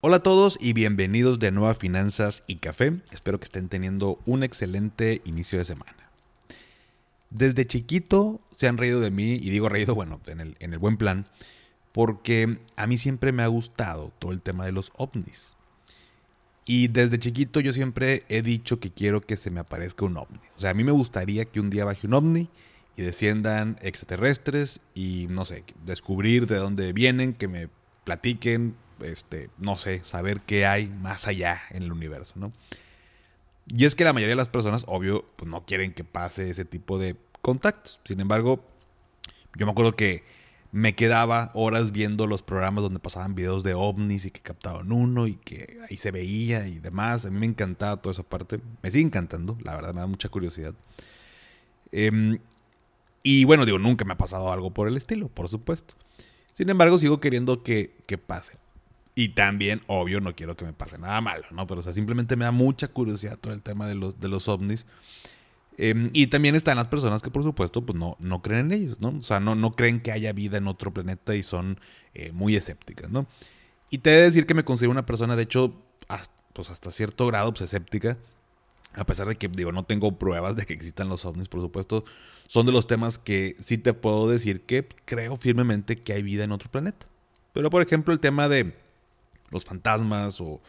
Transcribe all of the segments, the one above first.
Hola a todos y bienvenidos de nuevo a Finanzas y Café. Espero que estén teniendo un excelente inicio de semana. Desde chiquito se han reído de mí, y digo reído, bueno, en el, en el buen plan, porque a mí siempre me ha gustado todo el tema de los ovnis. Y desde chiquito yo siempre he dicho que quiero que se me aparezca un ovni. O sea, a mí me gustaría que un día baje un ovni y desciendan extraterrestres y, no sé, descubrir de dónde vienen, que me platiquen, este, no sé, saber qué hay más allá en el universo, ¿no? Y es que la mayoría de las personas, obvio, pues no quieren que pase ese tipo de contactos. Sin embargo, yo me acuerdo que me quedaba horas viendo los programas donde pasaban videos de ovnis y que captaban uno y que ahí se veía y demás. A mí me encantaba toda esa parte. Me sigue encantando, la verdad, me da mucha curiosidad. Em, y bueno, digo, nunca me ha pasado algo por el estilo, por supuesto. Sin embargo, sigo queriendo que, que pase. Y también, obvio, no quiero que me pase nada malo, ¿no? Pero, o sea, simplemente me da mucha curiosidad todo el tema de los, de los ovnis. Em, y también están las personas que, por supuesto, pues no, no creen en ellos, ¿no? O sea, no, no creen que haya vida en otro planeta y son eh, muy escépticas, ¿no? Y te he de decir que me considero una persona, de hecho, hasta, pues hasta cierto grado, pues escéptica. A pesar de que, digo, no tengo pruebas de que existan los ovnis, por supuesto, son de los temas que sí te puedo decir que creo firmemente que hay vida en otro planeta. Pero, por ejemplo, el tema de los fantasmas o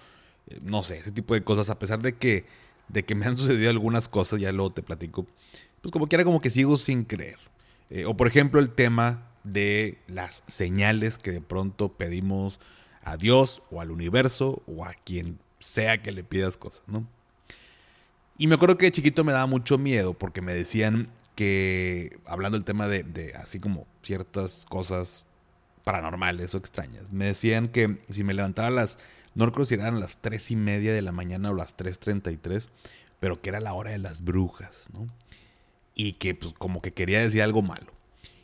eh, no sé, ese tipo de cosas, a pesar de que, de que me han sucedido algunas cosas, ya luego te platico, pues como quiera como que sigo sin creer. Eh, o por ejemplo el tema de las señales que de pronto pedimos a Dios o al universo o a quien sea que le pidas cosas, ¿no? Y me acuerdo que de chiquito me daba mucho miedo porque me decían que, hablando del tema de, de así como ciertas cosas paranormales o extrañas. Me decían que si me levantaba a las, no recuerdo si eran las tres y media de la mañana o las 3.33, pero que era la hora de las brujas, ¿no? Y que pues como que quería decir algo malo.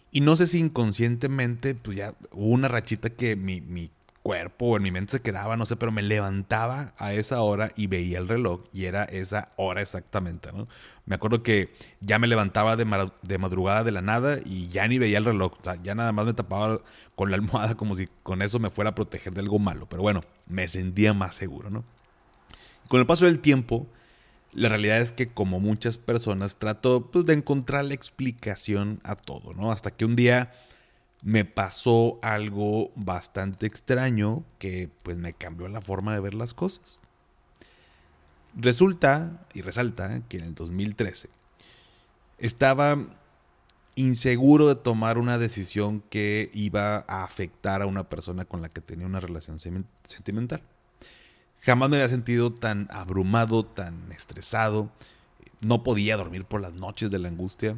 Y no sé si inconscientemente, pues ya hubo una rachita que mi, mi cuerpo o en mi mente se quedaba, no sé, pero me levantaba a esa hora y veía el reloj y era esa hora exactamente, ¿no? Me acuerdo que ya me levantaba de, madrugada de la nada y ya ni veía el reloj, o sea, ya nada más me tapaba con la almohada como si con eso me fuera a proteger de algo malo, pero bueno, me sentía más seguro, ¿no? Con el paso del tiempo, la realidad es que como muchas personas trato pues, de encontrar la explicación a todo, ¿no? Hasta que un día me pasó algo bastante extraño que pues me cambió la forma de ver las cosas. Resulta y resalta que en el 2013 estaba inseguro de tomar una decisión que iba a afectar a una persona con la que tenía una relación sentimental. Jamás me había sentido tan abrumado, tan estresado, no podía dormir por las noches de la angustia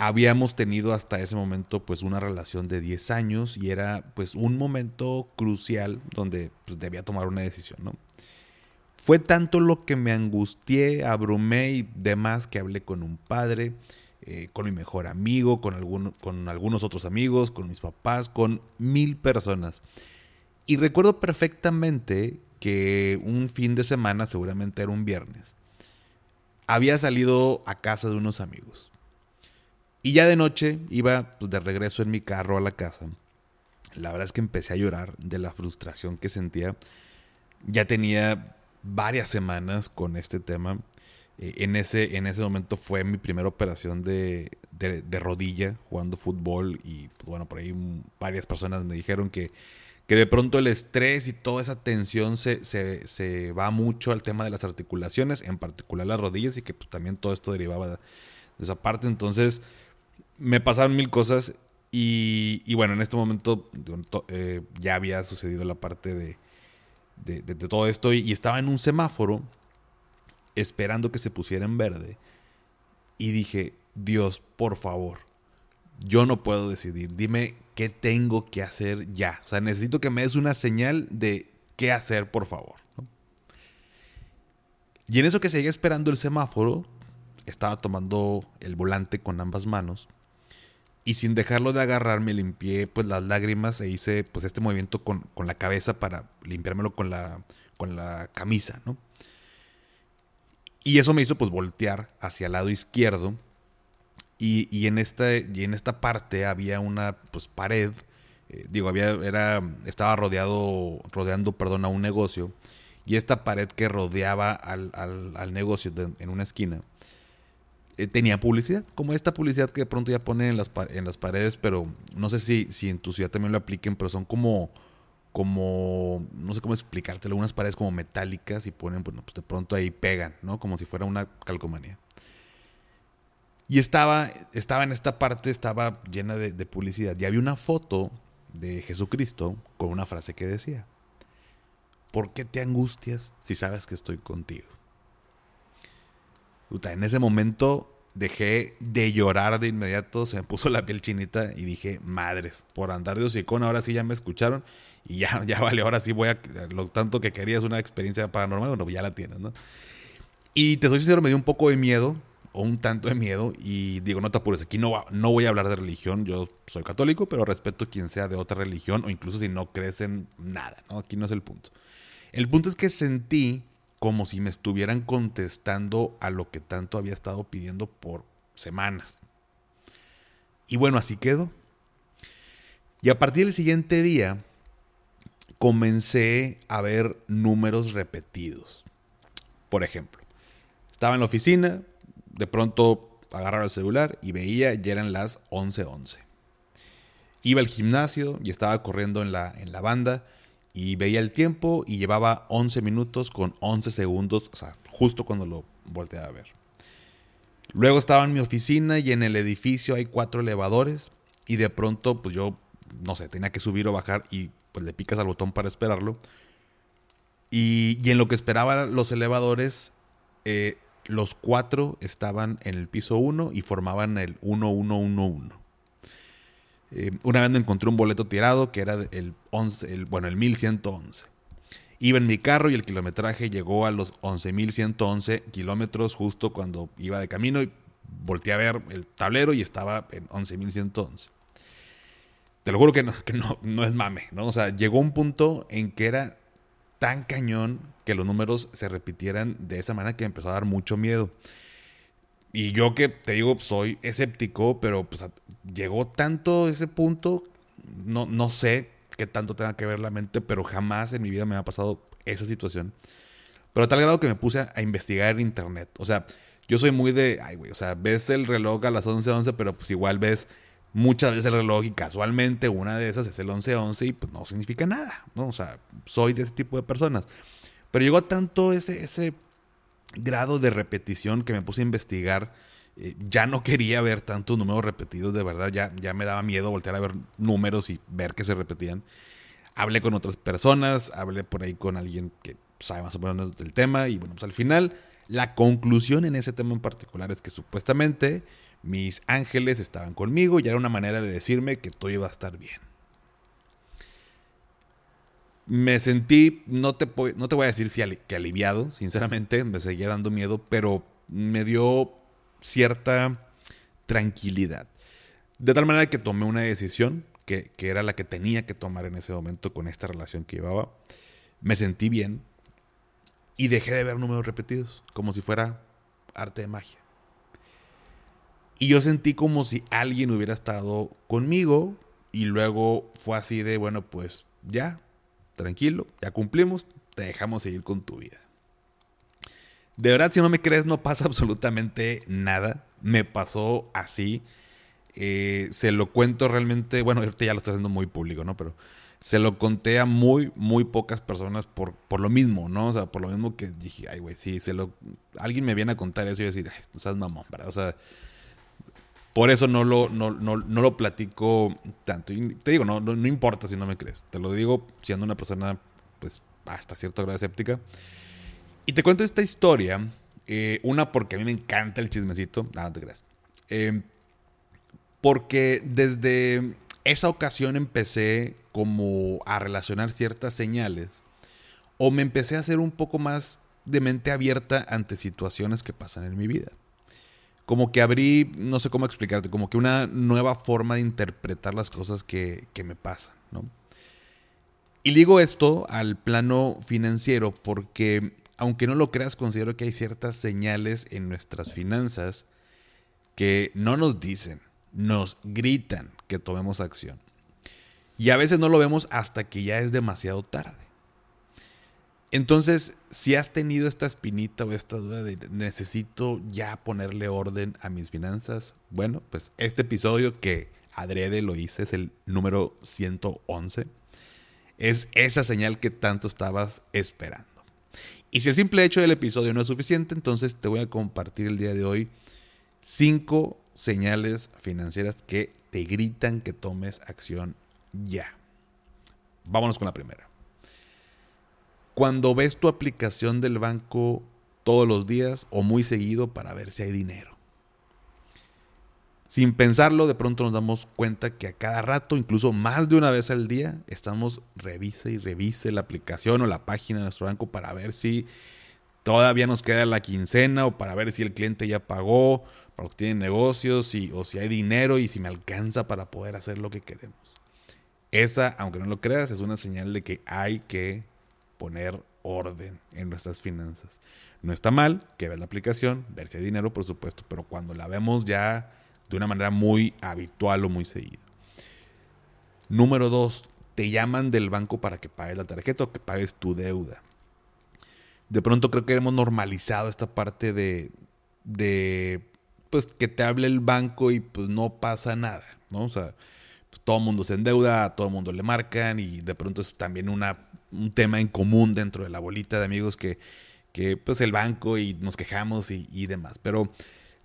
habíamos tenido hasta ese momento pues una relación de 10 años y era pues un momento crucial donde pues, debía tomar una decisión, ¿no? Fue tanto lo que me angustié, abrumé y demás que hablé con un padre, eh, con mi mejor amigo, con, algunos otros amigos, con mis papás, con mil personas. Y recuerdo perfectamente que un fin de semana, seguramente era un viernes, había salido a casa de unos amigos y ya de noche iba pues, de regreso en mi carro a la casa. La verdad es que empecé a llorar de la frustración que sentía. Ya tenía varias semanas con este tema. Eh, en, ese, en ese momento fue mi primera operación de, de, rodilla jugando fútbol y pues, bueno, por ahí varias personas me dijeron que, que de pronto el estrés y toda esa tensión se, se, se, va mucho al tema de las articulaciones, en particular las rodillas y que pues, también todo esto derivaba de esa parte. Entonces, me pasaron mil cosas y, bueno, en este momento eh, ya había sucedido la parte de, de, todo esto y, estaba en un semáforo esperando que se pusiera en verde y dije, Dios, por favor, yo no puedo decidir, dime qué tengo que hacer ya. O sea, necesito que me des una señal de qué hacer, por favor. Y en eso que seguía esperando el semáforo, estaba tomando el volante con ambas manos y sin dejarlo de agarrar me limpié pues las lágrimas e hice pues este movimiento con, la cabeza para limpiármelo con la, con la camisa, ¿no? Y eso me hizo pues voltear hacia el lado izquierdo y, en, esta, y en esta parte había una pues pared, eh, digo, había, era, estaba rodeado, rodeando, perdón, a un negocio y esta pared que rodeaba al, al, negocio en una esquina eh, tenía publicidad, como esta publicidad que de pronto ya ponen en las, en las paredes, pero no sé si, si en tu ciudad también lo apliquen, pero son como, como, no sé cómo explicártelo, unas paredes como metálicas y ponen, bueno, pues de pronto ahí pegan, ¿no? Como si fuera una calcomanía. Y estaba, estaba en esta parte, estaba llena de, de publicidad. Y había una foto de Jesucristo con una frase que decía, ¿por qué te angustias si sabes que estoy contigo? En ese momento dejé de llorar de inmediato, se me puso la piel chinita y dije, madres, por andar de hocicón, ahora sí ya me escucharon y ya, ya vale, ahora sí voy a, lo tanto que querías una experiencia paranormal, bueno, ya la tienes, ¿no? Y te soy sincero, me dio un poco de miedo, o un tanto de miedo, y digo, no te apures, aquí no, no voy a hablar de religión, yo soy católico, pero respeto a quien sea de otra religión, o incluso si no crees en nada, ¿no? Aquí no es el punto. El punto es que sentí como si me estuvieran contestando a lo que tanto había estado pidiendo por semanas. Y bueno, así quedó. Y a partir del siguiente día comencé a ver números repetidos. Por ejemplo, estaba en la oficina, de pronto agarraba el celular y veía, ya eran las 11:11. Iba al gimnasio y estaba corriendo en la, en la banda y veía el tiempo y llevaba 11 minutos con 11 segundos, o sea, justo cuando lo volteaba a ver. Luego estaba en mi oficina y en el edificio hay cuatro elevadores y de pronto pues yo, no sé, tenía que subir o bajar y pues le picas al botón para esperarlo. Y, en lo que esperaba los elevadores, eh, los cuatro estaban en el piso 1 y formaban el 1111. Eh, una vez me encontré un boleto tirado que era el, 11, el, bueno, el 1111. Iba en mi carro y el kilometraje llegó a los 11.111 kilómetros justo cuando iba de camino y volteé a ver el tablero y estaba en 11.111. Te lo juro que, no, que no, no es mame, ¿no? O sea, llegó un punto en que era tan cañón que los números se repitieran de esa manera que empezó a dar mucho miedo. Y yo que te digo, soy escéptico, pero pues llegó tanto ese punto, no, no sé qué tanto tenga que ver la mente, pero jamás en mi vida me ha pasado esa situación. Pero a tal grado que me puse a, investigar en internet. O sea, yo soy muy de, ay, güey, o sea, ves el reloj a las 11:11, 11, pero pues igual ves muchas veces el reloj y casualmente una de esas es el 11:11 11 y pues no significa nada, ¿no? O sea, soy de ese tipo de personas. Pero llegó tanto ese, ese grado de repetición que me puse a investigar. Eh, ya no quería ver tantos números repetidos, de verdad, ya, ya me daba miedo voltear a ver números y ver que se repetían. Hablé con otras personas, hablé por ahí con alguien que sabe más o menos del tema y bueno, pues al final la conclusión en ese tema en particular es que supuestamente mis ángeles estaban conmigo y era una manera de decirme que todo iba a estar bien me sentí, no te, no te voy a decir si que aliviado, sinceramente, me seguía dando miedo, pero me dio cierta tranquilidad. De tal manera que tomé una decisión que, que, era la que tenía que tomar en ese momento con esta relación que llevaba. Me sentí bien y dejé de ver números repetidos, como si fuera arte de magia. Y yo sentí como si alguien hubiera estado conmigo y luego fue así de, bueno, pues ya, tranquilo, ya cumplimos, te dejamos seguir con tu vida. De verdad, si no me crees, no pasa absolutamente nada. Me pasó así. Eh, se lo cuento realmente, bueno, ahorita ya lo estoy haciendo muy público, ¿no? Pero se lo conté a muy, muy pocas personas por, por lo mismo, ¿no? O sea, por lo mismo que dije, ay, güey, si se lo, alguien me viene a contar eso y decir, ay, no seas mamón, ¿verdad? O sea, por eso no lo, no, lo platico tanto. Y te digo, no, no, importa si no me crees. Te lo digo siendo una persona, pues, hasta cierto grado escéptica. Y te cuento esta historia. Eh, una, porque a mí me encanta el chismecito. Nada, no te creas. Eh, porque desde esa ocasión empecé como a relacionar ciertas señales. O me empecé a hacer un poco más de mente abierta ante situaciones que pasan en mi vida. Como que abrí, no sé cómo explicarte, como que una nueva forma de interpretar las cosas que, que me pasan, ¿no? Y digo esto al plano financiero porque, aunque no lo creas, considero que hay ciertas señales en nuestras finanzas que no nos dicen, nos gritan que tomemos acción. Y a veces no lo vemos hasta que ya es demasiado tarde. Entonces, si has tenido esta espinita o esta duda de necesito ya ponerle orden a mis finanzas, bueno, pues este episodio que adrede lo hice es el número 111 es esa señal que tanto estabas esperando. Y si el simple hecho del episodio no es suficiente, entonces te voy a compartir el día de hoy cinco señales financieras que te gritan que tomes acción ya. Vámonos con la primera. Cuando ves tu aplicación del banco todos los días o muy seguido para ver si hay dinero. Sin pensarlo, de pronto nos damos cuenta que a cada rato, incluso más de una vez al día, estamos revise y revise la aplicación o la página de nuestro banco para ver si todavía nos queda la quincena o para ver si el cliente ya pagó, para los que tienen negocios o si hay dinero y si me alcanza para poder hacer lo que queremos. Esa, aunque no lo creas, es una señal de que hay que poner orden en nuestras finanzas. No está mal que veas la aplicación, ver si hay dinero, por supuesto, pero cuando la vemos ya de una manera muy habitual o muy seguida. Número dos, te llaman del banco para que pagues la tarjeta o que pagues tu deuda. De pronto creo que hemos normalizado esta parte de, de pues que te hable el banco y pues no pasa nada, ¿no? O sea, pues, todo el mundo se endeuda, todo el mundo le marcan y de pronto es también una, un tema en común dentro de la bolita de amigos que, que pues el banco y nos quejamos y, y demás. Pero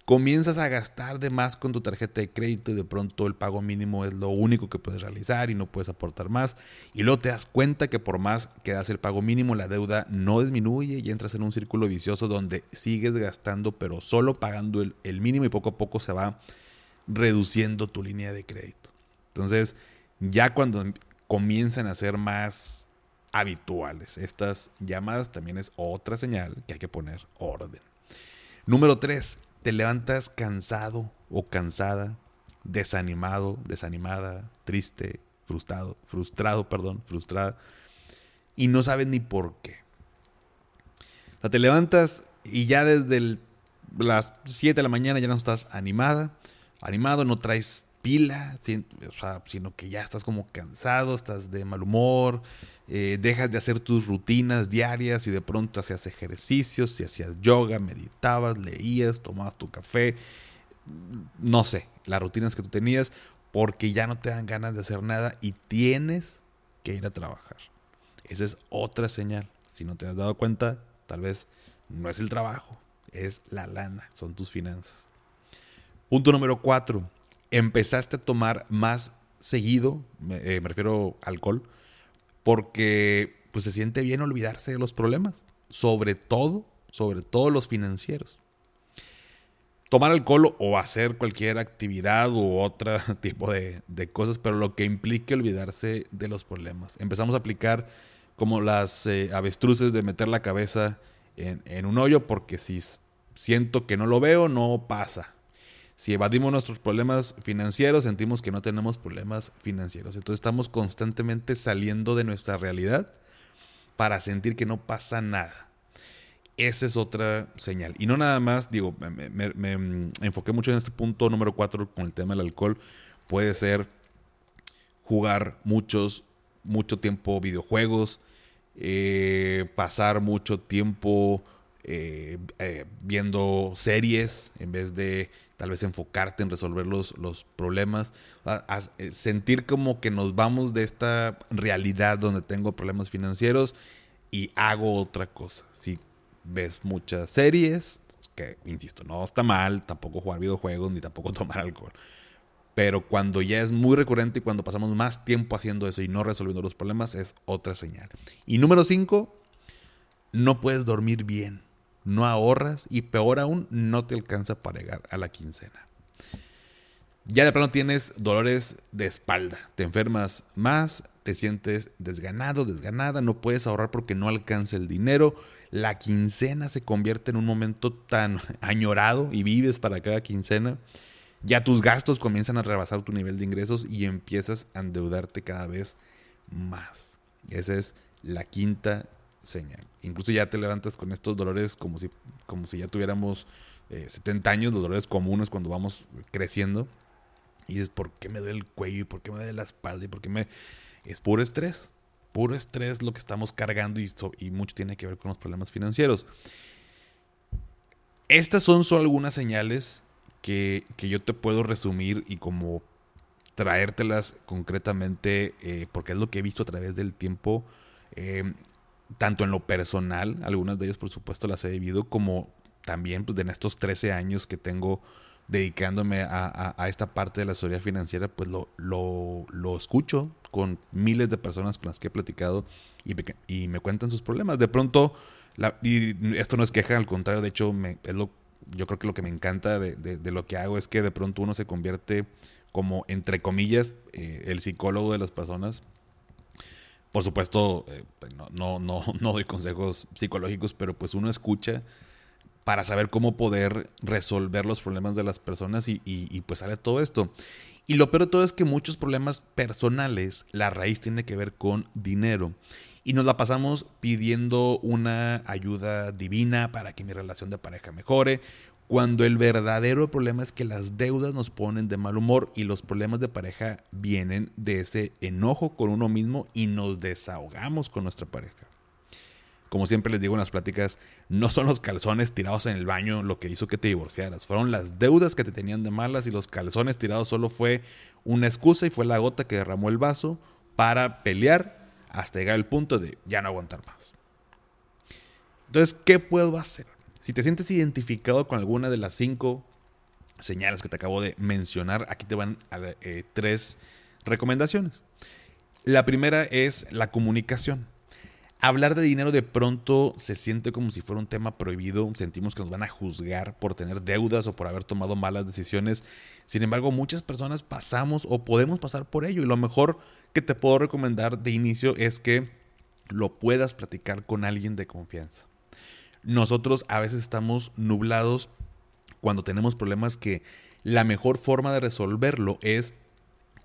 comienzas a gastar de más con tu tarjeta de crédito y de pronto el pago mínimo es lo único que puedes realizar y no puedes aportar más. Y luego te das cuenta que por más que das el pago mínimo, la deuda no disminuye y entras en un círculo vicioso donde sigues gastando pero solo pagando el, el mínimo y poco a poco se va reduciendo tu línea de crédito. Entonces, ya cuando comienzan a ser más habituales estas llamadas, también es otra señal que hay que poner orden. Número 3 te levantas cansado o cansada, desanimado, desanimada, triste, frustrado, frustrado, perdón, frustrada, y no sabes ni por qué. O sea, te levantas y ya desde las 7 de la mañana ya no estás animada, animado, no traes pila, sino que ya estás como cansado, estás de mal humor, eh, dejas de hacer tus rutinas diarias y de pronto hacías ejercicios, si hacías yoga, meditabas, leías, tomabas tu café, no sé, las rutinas que tú tenías, porque ya no te dan ganas de hacer nada y tienes que ir a trabajar. Esa es otra señal. Si no te has dado cuenta, tal vez no es el trabajo, es la lana, son tus finanzas. Punto número cuatro, empezaste a tomar más seguido, me, eh, refiero alcohol, porque pues se siente bien olvidarse de los problemas, sobre todo, sobre todo los financieros. Tomar alcohol o hacer cualquier actividad u otro tipo de, cosas, pero lo que implique olvidarse de los problemas. Empezamos a aplicar como las eh, avestruces de meter la cabeza en, en un hoyo porque si siento que no lo veo, no pasa. Si evadimos nuestros problemas financieros, sentimos que no tenemos problemas financieros. Entonces estamos constantemente saliendo de nuestra realidad para sentir que no pasa nada. Esa es otra señal. Y no nada más, digo, me, enfoqué mucho en este punto número cuatro con el tema del alcohol. Puede ser jugar muchos, mucho tiempo videojuegos, eh, pasar mucho tiempo eh, eh, viendo series en vez de tal vez enfocarte en resolver los, los problemas, eh, sentir como que nos vamos de esta realidad donde tengo problemas financieros y hago otra cosa. Si ves muchas series, que insisto, no está mal, tampoco jugar videojuegos ni tampoco tomar alcohol. Pero cuando ya es muy recurrente y cuando pasamos más tiempo haciendo eso y no resolviendo los problemas, es otra señal. Y número cinco, no puedes dormir bien no ahorras y peor aún, no te alcanza para llegar a la quincena. Ya de plano tienes dolores de espalda, te enfermas más, te sientes desganado, desganada, no puedes ahorrar porque no alcanza el dinero, la quincena se convierte en un momento tan añorado y vives para cada quincena, ya tus gastos comienzan a rebasar tu nivel de ingresos y empiezas a endeudarte cada vez más. Esa es la quinta señal. Incluso ya te levantas con estos dolores como si, como si ya tuviéramos 70 eh, años, los dolores comunes cuando vamos creciendo. Y dices, ¿por qué me duele el cuello? ¿Y por qué me duele la espalda? ¿Y por qué me...? Es puro estrés. Puro estrés lo que estamos cargando y, y mucho tiene que ver con los problemas financieros. Estas son solo algunas señales que, yo te puedo resumir y como traértelas concretamente, eh, porque es lo que he visto a través del tiempo, eh, tanto en lo personal, algunas de ellas por supuesto las he vivido, como también pues, en estos 13 años que tengo dedicándome a, esta parte de la asesoría financiera, pues lo, lo, escucho con miles de personas con las que he platicado y me, cuentan sus problemas. De pronto, y esto no es queja, al contrario, de hecho, me, es lo, yo creo que lo que me encanta de, lo que hago es que de pronto uno se convierte como, entre comillas, eh, el psicólogo de las personas. Por supuesto, eh, no, no, no, no doy consejos psicológicos, pero pues uno escucha para saber cómo poder resolver los problemas de las personas y, pues sale todo esto. Y lo peor de todo es que muchos problemas personales, la raíz tiene que ver con dinero. Y nos la pasamos pidiendo una ayuda divina para que mi relación de pareja mejore, cuando el verdadero problema es que las deudas nos ponen de mal humor y los problemas de pareja vienen de ese enojo con uno mismo y nos desahogamos con nuestra pareja como siempre les digo en las pláticas, no son los calzones tirados en el baño lo que hizo que te divorciaras. Fueron las deudas que te tenían de malas y los calzones tirados solo fue una excusa y fue la gota que derramó el vaso para pelear hasta llegar al punto de ya no aguantar más. Entonces, ¿qué puedo hacer? Si te sientes identificado con alguna de las cinco señales que te acabo de mencionar, aquí te van eh, tres recomendaciones. La primera es la comunicación hablar de dinero de pronto se siente como si fuera un tema prohibido, sentimos que nos van a juzgar por tener deudas o por haber tomado malas decisiones. Sin embargo, muchas personas pasamos o podemos pasar por ello y lo mejor que te puedo recomendar de inicio es que lo puedas platicar con alguien de confianza. Nosotros a veces estamos nublados cuando tenemos problemas que la mejor forma de resolverlo es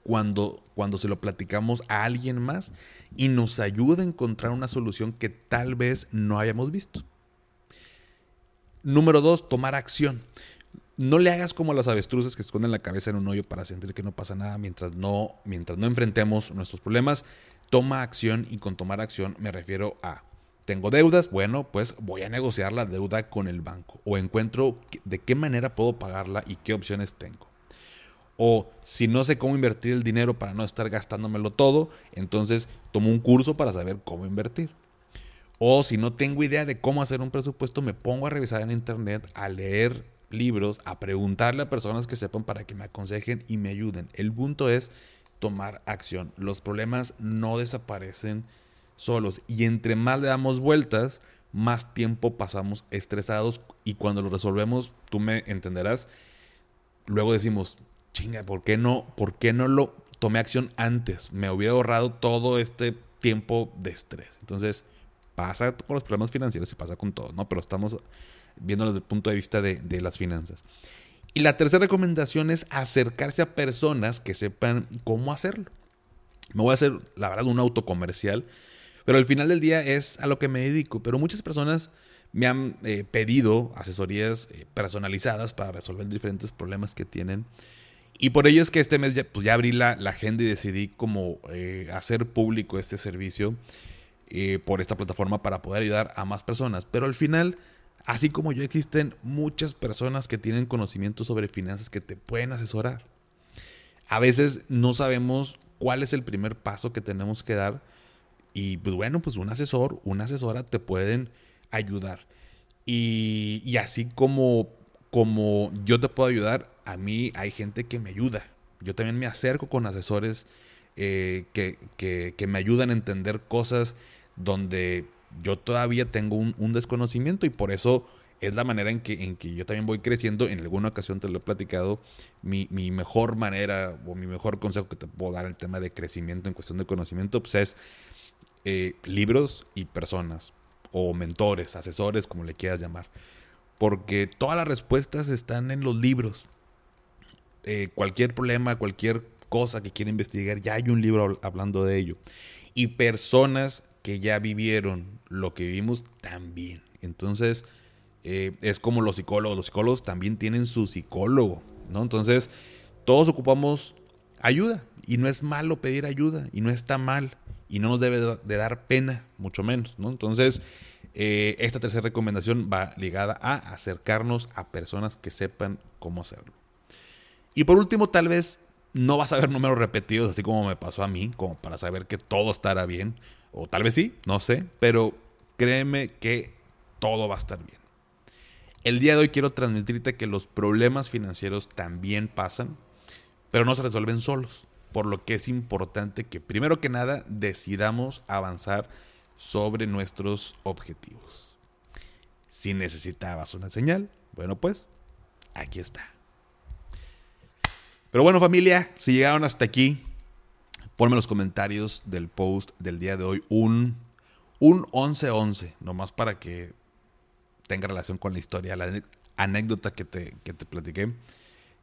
cuando, cuando se lo platicamos a alguien más y nos ayuda a encontrar una solución que tal vez no hayamos visto. Número dos, tomar acción. No le hagas como las avestruces que esconden la cabeza en un hoyo para sentir que no pasa nada mientras no, mientras no enfrentemos nuestros problemas. Toma acción y con tomar acción me refiero a tengo deudas, bueno, pues voy a negociar la deuda con el banco o encuentro de qué manera puedo pagarla y qué opciones tengo. O si no sé cómo invertir el dinero para no estar gastándomelo todo, entonces tomo un curso para saber cómo invertir. O si no tengo idea de cómo hacer un presupuesto, me pongo a revisar en internet, a leer libros, a preguntarle a personas que sepan para que me aconsejen y me ayuden. El punto es tomar acción. Los problemas no desaparecen solos y entre más le damos vueltas, más tiempo pasamos estresados y cuando lo resolvemos, tú me entenderás, luego decimos, chinga, ¿por qué no, por qué no lo tomé acción antes? Me hubiera ahorrado todo este tiempo de estrés. Entonces, pasa con los problemas financieros y pasa con todo, ¿no? Pero estamos viendo desde el punto de vista de, de las finanzas. Y la tercera recomendación es acercarse a personas que sepan cómo hacerlo. Me voy a hacer, la verdad, un autocomercial, pero al final del día es a lo que me dedico. Pero muchas personas me han eh, pedido asesorías eh, personalizadas para resolver diferentes problemas que tienen. Y por ello es que este mes ya, pues abrí la, agenda y decidí como eh, hacer público este servicio por esta plataforma para poder ayudar a más personas. Pero al final, así como yo, existen muchas personas que tienen conocimiento sobre finanzas que te pueden asesorar. A veces no sabemos cuál es el primer paso que tenemos que dar. Y pues bueno, pues un asesor, una asesora te pueden ayudar. Y, así como como yo te puedo ayudar, a mí hay gente que me ayuda. Yo también me acerco con asesores eh, que, me ayudan a entender cosas donde yo todavía tengo un, desconocimiento y por eso es la manera en que, en que yo también voy creciendo. En alguna ocasión te lo he platicado. Mi, mejor manera o mi mejor consejo que te puedo dar el tema de crecimiento en cuestión de conocimiento pues es eh, libros y personas. o mentores, asesores, como le quieras llamar. Porque todas las respuestas están en los libros. Eh, cualquier problema, cualquier cosa que quiera investigar, ya hay un libro hablando de ello. Y personas que ya vivieron lo que vivimos también. Entonces, eh, es como los psicólogos. Los psicólogos también tienen su psicólogo, ¿no? Entonces, todos ocupamos ayuda. Y no es malo pedir ayuda. Y no está mal. Y no nos debe de dar pena, mucho menos, ¿no? Entonces, eh, esta tercera recomendación va ligada a acercarnos a personas que sepan cómo hacerlo. Y por último, tal vez no vas a ver números repetidos, así como me pasó a mí, como para saber que todo estará bien. O tal vez sí, no sé, pero créeme que todo va a estar bien. El día de hoy quiero transmitirte que los problemas financieros también pasan, pero no se resuelven solos. Por lo que es importante que primero que nada decidamos avanzar sobre nuestros objetivos. Si necesitabas una señal, bueno pues, aquí está. Pero bueno familia, si llegaron hasta aquí, ponme en los comentarios del post del día de hoy un, un 11-11, nomás para que tenga relación con la historia, la anécdota que te, que te platiqué.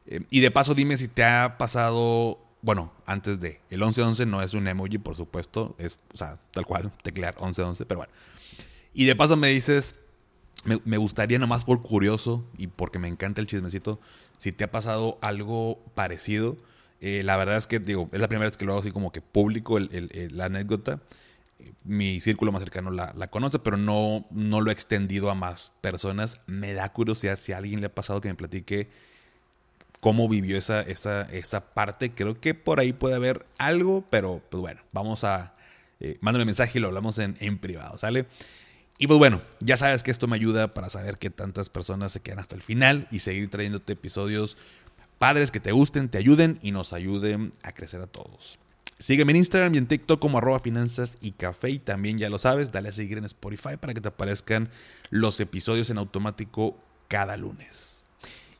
Eh, y de paso dime si te ha pasado, bueno, antes de, el 11-11 no es un emoji, por supuesto, es, o sea, tal cual, teclear 11-11, pero bueno. Y de paso me dices, me, me gustaría nomás por curioso y porque me encanta el chismecito, si te ha pasado algo parecido. Eh, la verdad es que, digo, es la primera vez que lo hago así como que público la anécdota. Mi círculo más cercano la, conoce, pero no, no lo he extendido a más personas. Me da curiosidad si a alguien le ha pasado que me platique cómo vivió esa, esa, esa parte. Creo que por ahí puede haber algo, pero pues bueno, vamos a... Eh, mándame un mensaje y lo hablamos en, en privado, ¿sale? Y pues bueno, ya sabes que esto me ayuda para saber que tantas personas se quedan hasta el final y seguir trayéndote episodios padres que te gusten, te ayuden y nos ayuden a crecer a todos. Sígueme en Instagram y en TikTok como arroba finanzas y café y también ya lo sabes, dale a seguir en Spotify para que te aparezcan los episodios en automático cada lunes.